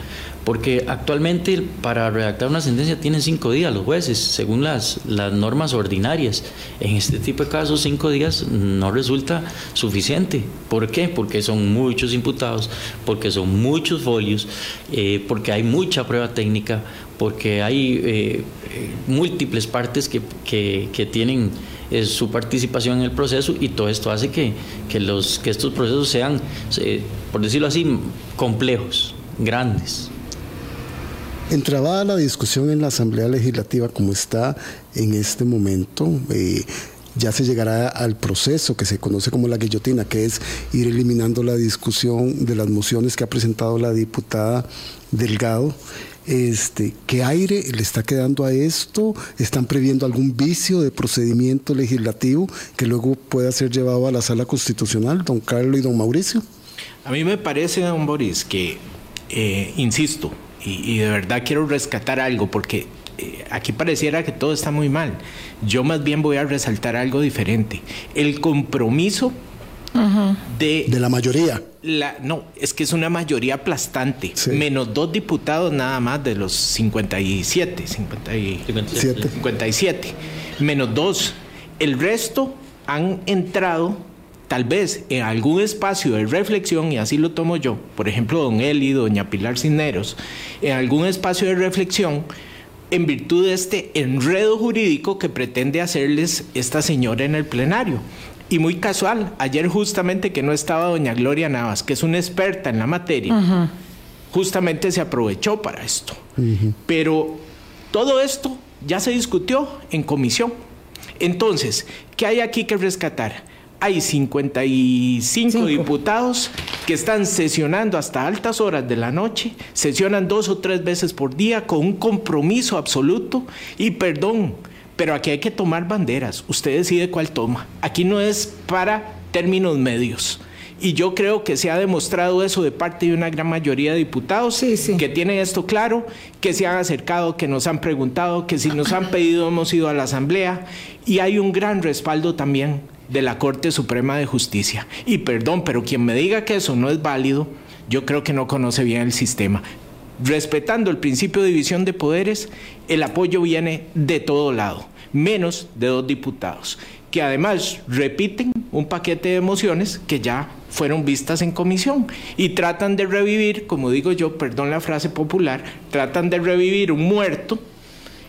Porque actualmente para redactar una sentencia tienen cinco días los jueces, según las, las normas ordinarias. En este tipo de casos, cinco días no resulta suficiente. ¿Por qué? Porque son muchos imputados, porque son muchos folios, eh, porque hay mucha prueba técnica, porque hay eh, múltiples partes que, tienen eh, su participación en el proceso y todo esto hace que, los, que estos procesos sean, por decirlo así, complejos, grandes. Entraba la discusión en la Asamblea Legislativa como está en este momento. Eh, ya se llegará al proceso que se conoce como la guillotina, que es ir eliminando la discusión de las mociones que ha presentado la diputada Delgado. Este, ¿Qué aire le está quedando a esto? ¿Están previendo algún vicio de procedimiento legislativo que luego pueda ser llevado a la sala constitucional, don Carlos y don Mauricio? A mí me parece, don Boris, que, eh, insisto, y, de verdad quiero rescatar algo porque eh, aquí pareciera que todo está muy mal. Yo más bien voy a resaltar algo diferente. El compromiso de... De la mayoría. La, no, es que es una mayoría aplastante. Menos dos diputados nada más de los 57. 57. 57. Menos dos. El resto han entrado tal vez en algún espacio de reflexión, y así lo tomo yo, por ejemplo, don Eli, doña Pilar Cisneros, en algún espacio de reflexión, en virtud de este enredo jurídico que pretende hacerles esta señora en el plenario. Y muy casual, ayer justamente que no estaba doña Gloria Navas, que es una experta en la materia, justamente se aprovechó para esto. Pero todo esto ya se discutió en comisión. Entonces, ¿qué hay aquí que rescatar? Hay 55 diputados que están sesionando hasta altas horas de la noche, sesionan dos o tres veces por día con un compromiso absoluto y perdón, pero aquí hay que tomar banderas. Usted decide cuál toma. Aquí no es para términos medios. Y yo creo que se ha demostrado eso de parte de una gran mayoría de diputados que tienen esto claro, que se han acercado, que nos han preguntado, que si nos han pedido hemos ido a la Asamblea. Y hay un gran respaldo también de la Corte Suprema de Justicia. Y perdón, pero quien me diga que eso no es válido, yo creo que no conoce bien el sistema. Respetando el principio de división de poderes, el apoyo viene de todo lado, menos de dos diputados, que además repiten un paquete de mociones que ya fueron vistas en comisión y tratan de revivir, como digo yo, perdón la frase popular, tratan de revivir un muerto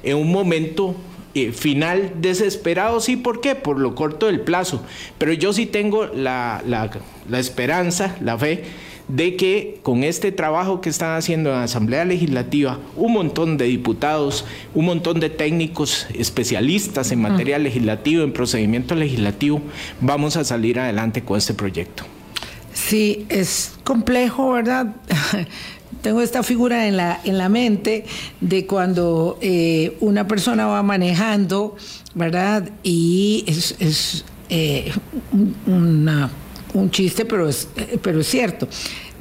en un momento eh, final desesperado, sí, ¿por qué? Por lo corto del plazo, pero yo sí tengo la, la esperanza, la fe de que con este trabajo que están haciendo en la Asamblea Legislativa, un montón de diputados, un montón de técnicos especialistas en materia legislativa, en procedimiento legislativo, vamos a salir adelante con este proyecto. Sí, es complejo, ¿verdad? Tengo esta figura en la, en la mente de cuando eh, una persona va manejando, ¿verdad? Y es, eh, una un chiste, pero es, pero es cierto.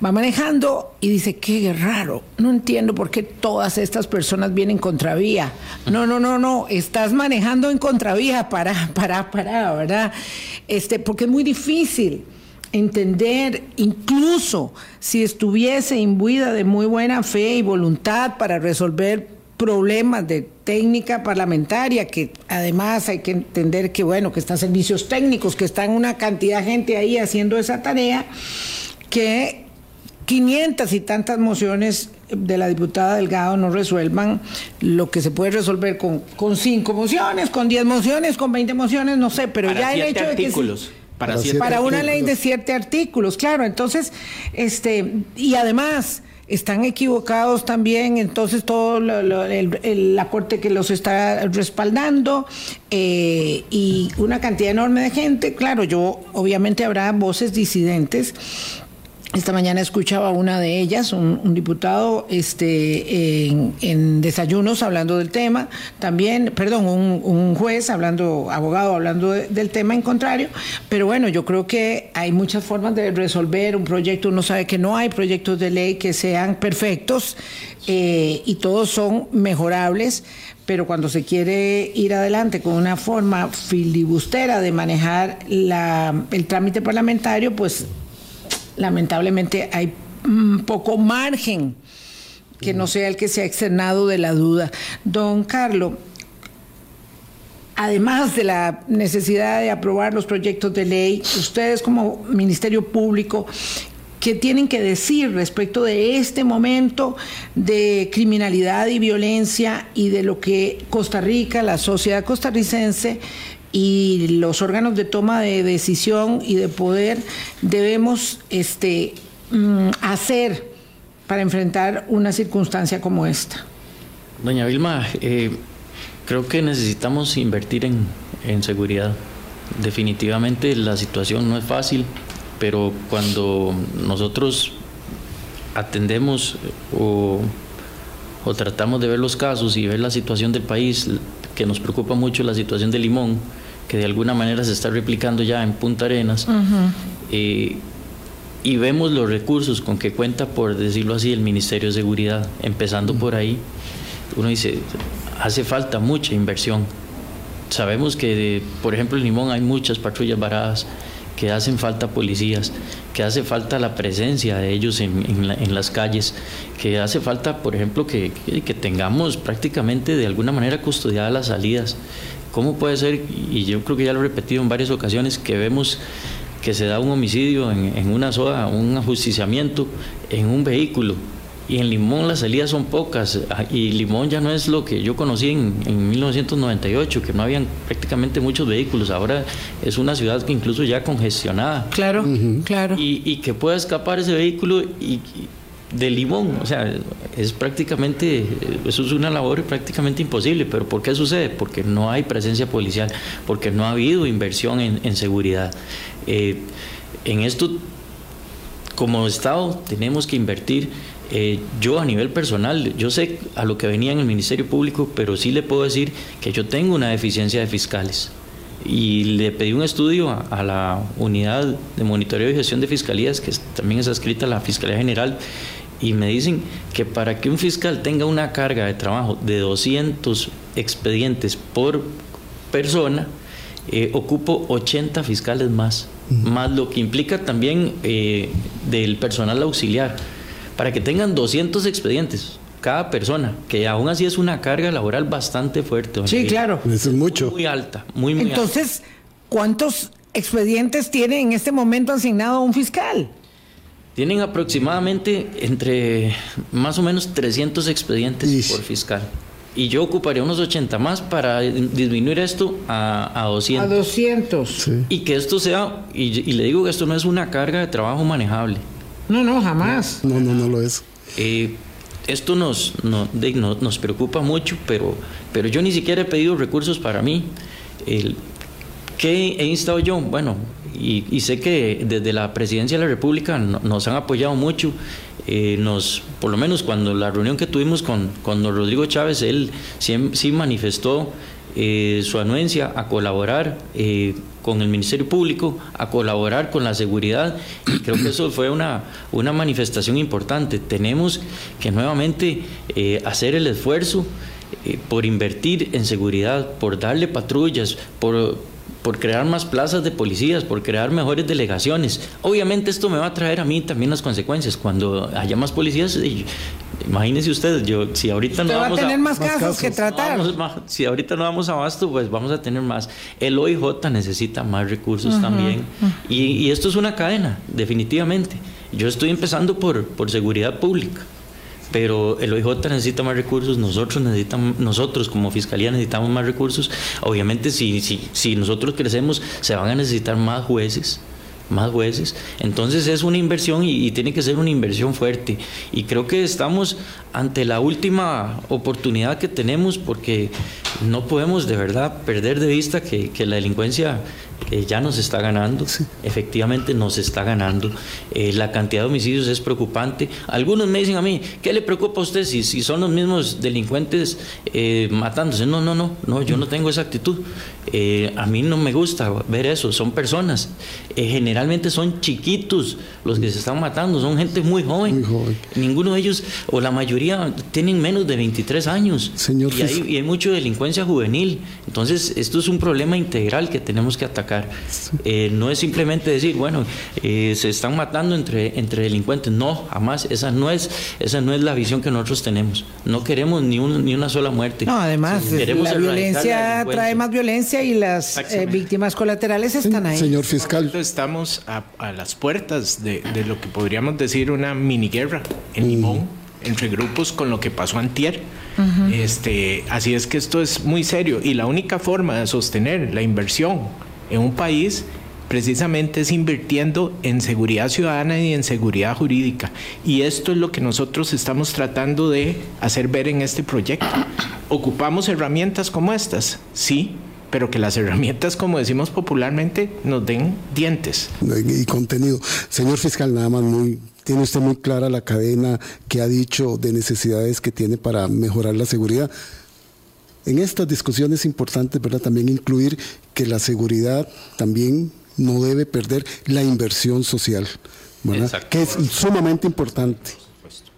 Va manejando y dice, qué raro, no entiendo por qué todas estas personas vienen contravía. No, no, no, no, estás manejando en contravía, para, para, para, ¿verdad? Este, porque es muy difícil entender, incluso si estuviese imbuida de muy buena fe y voluntad para resolver problemas de técnica parlamentaria, que además hay que entender que, bueno, que están servicios técnicos, que están una cantidad de gente ahí haciendo esa tarea, que 500 y tantas mociones de la diputada Delgado no resuelvan lo que se puede resolver con, con cinco mociones, con 10 mociones, con 20 mociones, no sé, pero ya el hecho de que... para, para una ley de siete artículos, claro. Entonces, este, y además, están equivocados también, entonces todo la corte que los está respaldando eh, y una cantidad enorme de gente. Claro, yo obviamente habrá voces disidentes esta mañana escuchaba una de ellas, un, diputado este, en, desayunos hablando del tema, también, perdón, un, juez hablando, abogado hablando del tema en contrario, pero bueno, yo creo que hay muchas formas de resolver un proyecto, uno sabe que no hay proyectos de ley que sean perfectos eh, y todos son mejorables, pero cuando se quiere ir adelante con una forma filibustera de manejar el trámite parlamentario, pues lamentablemente hay poco margen que no sea el que se ha externado de la duda. Don Carlos, además de la necesidad de aprobar los proyectos de ley, ustedes como Ministerio Público, ¿qué tienen que decir respecto de este momento de criminalidad y violencia y de lo que Costa Rica, la sociedad costarricense, y los órganos de toma de decisión y de poder debemos este, mm, hacer para enfrentar una circunstancia como esta? Doña Vilma, eh, creo que necesitamos invertir en, en seguridad. Definitivamente la situación no es fácil, pero cuando nosotros atendemos o, o, tratamos de ver los casos y ver la situación del país, que nos preocupa mucho la situación de Limón, que de alguna manera se está replicando ya en Punta Arenas. Eh, y vemos los recursos con que cuenta, por decirlo así, el Ministerio de Seguridad, empezando por ahí. Uno dice, hace falta mucha inversión. Sabemos que, por ejemplo, en Limón hay muchas patrullas varadas, que hacen falta policías, que hace falta la presencia de ellos en, las calles, que hace falta, por ejemplo, que, que, tengamos prácticamente de alguna manera custodiadas las salidas. ¿Cómo puede ser, y yo creo que ya lo he repetido en varias ocasiones, que vemos que se da un homicidio en, una soda, un ajusticiamiento en un vehículo? Y en Limón las salidas son pocas, ah, y Limón ya no es lo que yo conocí en, 1998, que no habían prácticamente muchos vehículos, ahora es una ciudad que incluso ya congestionada. Claro, claro. Y, y, que pueda escapar ese vehículo y, de limón, o sea, es prácticamente, eso es una labor prácticamente imposible, pero ¿por qué sucede? Porque no hay presencia policial, porque no ha habido inversión en, seguridad. Eh, en esto, como Estado, tenemos que invertir Eh, yo a nivel personal, yo sé a lo que venía en el Ministerio Público, pero sí le puedo decir que yo tengo una deficiencia de fiscales. Y le pedí un estudio a, la unidad de monitoreo y gestión de fiscalías, que también es adscrita a la Fiscalía General, y me dicen que para que un fiscal tenga una carga de trabajo de 200 expedientes por persona, eh, ocupo 80 fiscales más, más lo que implica también eh, del personal auxiliar, para que tengan 200 expedientes cada persona, que aún así es una carga laboral bastante fuerte. Sí, claro. Eso es mucho. Muy, alta, muy, muy Entonces, ¿cuántos expedientes tiene en este momento asignado un fiscal? Tienen aproximadamente entre más o menos 300 expedientes por fiscal. Y yo ocuparía unos 80 más para disminuir esto a, a 200. A 200. Y que esto sea, y, le digo que esto no es una carga de trabajo manejable. No, no, jamás. No, no, no lo es. Eh, esto nos, nos preocupa mucho, pero, pero yo ni siquiera he pedido recursos para mí. El, ¿Qué he instado yo? Bueno, y, sé que desde la presidencia de la República nos han apoyado mucho. Eh, nos, por lo menos cuando la reunión que tuvimos con, con don Rodrigo Chávez, él sí, manifestó eh, su anuencia a colaborar eh, con el Ministerio Público, a colaborar con la seguridad, y creo que eso fue una, una manifestación importante. Tenemos que nuevamente hacer el esfuerzo por invertir en seguridad, por darle patrullas, por por crear más plazas de policías, por crear mejores delegaciones. Obviamente esto me va a traer a mí también las consecuencias. Cuando haya más policías, imagínense ustedes, yo si ahorita no vamos a tener más, casos, que tratar. si ahorita no vamos a abasto, pues vamos a tener más. El OIJ necesita más recursos también. Y, y, esto es una cadena, definitivamente. Yo estoy empezando por, por seguridad pública pero el OIJ necesita más recursos, nosotros necesitamos, nosotros como fiscalía necesitamos más recursos. Obviamente si, si, si nosotros crecemos se van a necesitar más jueces, más jueces. Entonces es una inversión y, tiene que ser una inversión fuerte. Y creo que estamos ante la última oportunidad que tenemos porque no podemos de verdad perder de vista que, la delincuencia ya nos está ganando, efectivamente nos está ganando. Eh, la cantidad de homicidios es preocupante. Algunos me dicen a mí, ¿qué le preocupa a usted si, si son los mismos delincuentes eh, matándose? No, no, no, no, yo no tengo esa actitud. Eh, a mí no me gusta ver eso, son personas. generalmente son chiquitos los que se están matando, son gente muy joven. Ninguno de ellos, o la mayoría, tienen menos de 23 años. Señor y, hay, y hay mucha delincuencia juvenil. Entonces, esto es un problema integral que tenemos que atacar. Eh, no es simplemente decir, bueno, eh, se están matando entre, entre delincuentes. No, jamás. Esa no, es, esa no es la visión que nosotros tenemos. No queremos ni, ni una sola muerte. No, además, la violencia trae más violencia y las eh, víctimas colaterales están ahí. Señor fiscal. Estamos a, las puertas de, lo que podríamos decir una mini guerra en mm. Limón, entre grupos con lo que pasó antier. este, así es que esto es muy serio y la única forma de sostener la inversión en un país precisamente es invirtiendo en seguridad ciudadana y en seguridad jurídica. Y esto es lo que nosotros estamos tratando de hacer ver en este proyecto. ¿Ocupamos herramientas como estas? Sí, pero que las herramientas, como decimos popularmente, nos den dientes. Y contenido. Señor fiscal, nada más muy... Tiene usted muy clara la cadena que ha dicho de necesidades que tiene para mejorar la seguridad en estas discusiones es importante ¿verdad? también incluir que la seguridad también no debe perder la inversión social, que es sumamente importante. Por supuesto.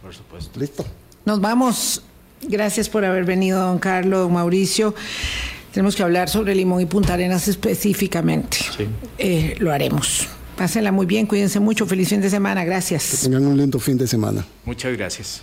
Por supuesto. Listo. Nos vamos. Gracias por haber venido, don Carlos, don Mauricio. Tenemos que hablar sobre Limón y Punta Arenas específicamente. Sí. Eh, lo haremos. Pásenla muy bien, cuídense mucho. Feliz fin de semana. Gracias. Que tengan un lindo fin de semana. Muchas gracias.